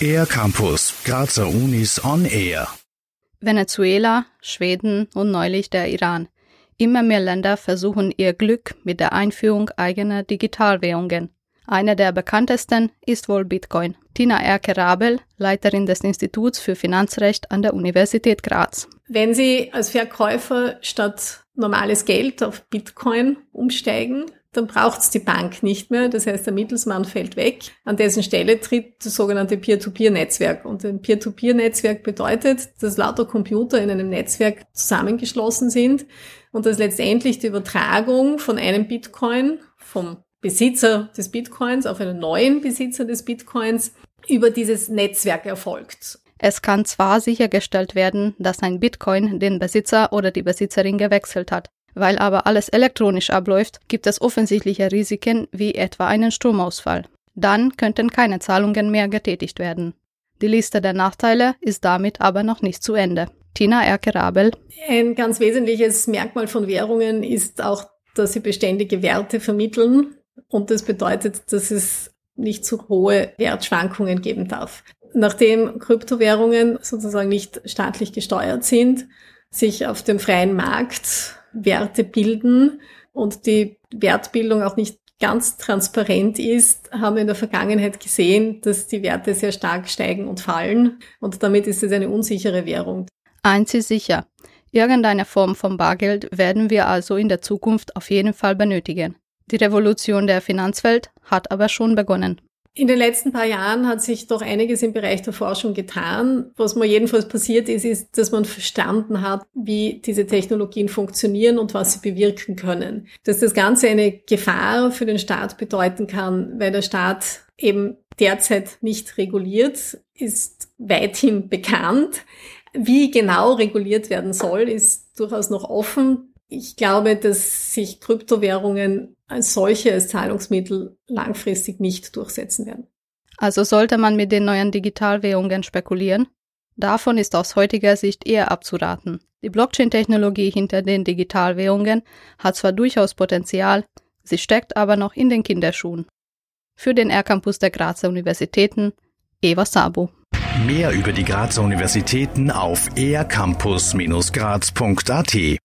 Air Campus, Grazer Unis on Air. Venezuela, Schweden und neulich der Iran. Immer mehr Länder versuchen ihr Glück mit der Einführung eigener Digitalwährungen. Eine der bekanntesten ist wohl Bitcoin. Tina Erke-Rabel, Leiterin des Instituts für Finanzrecht an der Universität Graz. Wenn Sie als Verkäufer statt normales Geld auf Bitcoin umsteigen, dann braucht es die Bank nicht mehr. Das heißt, der Mittelsmann fällt weg. An dessen Stelle tritt das sogenannte Peer-to-Peer-Netzwerk. Und ein Peer-to-Peer-Netzwerk bedeutet, dass lauter Computer in einem Netzwerk zusammengeschlossen sind und dass letztendlich die Übertragung von einem Bitcoin vom Besitzer des Bitcoins auf einen neuen Besitzer des Bitcoins über dieses Netzwerk erfolgt. Es kann zwar sichergestellt werden, dass ein Bitcoin den Besitzer oder die Besitzerin gewechselt hat. Weil aber alles elektronisch abläuft, gibt es offensichtliche Risiken wie etwa einen Stromausfall. Dann könnten keine Zahlungen mehr getätigt werden. Die Liste der Nachteile ist damit aber noch nicht zu Ende. Tina Erke-Rabel. Ein ganz wesentliches Merkmal von Währungen ist auch, dass sie beständige Werte vermitteln. Und das bedeutet, dass es nicht zu hohe Wertschwankungen geben darf. Nachdem Kryptowährungen sozusagen nicht staatlich gesteuert sind, sich auf dem freien Markt Werte bilden und die Wertbildung auch nicht ganz transparent ist, haben wir in der Vergangenheit gesehen, dass die Werte sehr stark steigen und fallen und damit ist es eine unsichere Währung. Eins ist sicher, irgendeine Form von Bargeld werden wir also in der Zukunft auf jeden Fall benötigen. Die Revolution der Finanzwelt hat aber schon begonnen. In den letzten paar Jahren hat sich doch einiges im Bereich der Forschung getan. Was mir jedenfalls passiert ist, ist, dass man verstanden hat, wie diese Technologien funktionieren und was sie bewirken können. Dass das Ganze eine Gefahr für den Staat bedeuten kann, weil der Staat eben derzeit nicht reguliert, ist weithin bekannt. Wie genau reguliert werden soll, ist durchaus noch offen. Ich glaube, dass sich Kryptowährungen als solche, als Zahlungsmittel langfristig nicht durchsetzen werden. Also sollte man mit den neuen Digitalwährungen spekulieren? Davon ist aus heutiger Sicht eher abzuraten. Die Blockchain-Technologie hinter den Digitalwährungen hat zwar durchaus Potenzial, sie steckt aber noch in den Kinderschuhen. Für den R-Campus der Grazer Universitäten, Eva Sabo. Mehr über die Grazer Universitäten auf ercampus-graz.at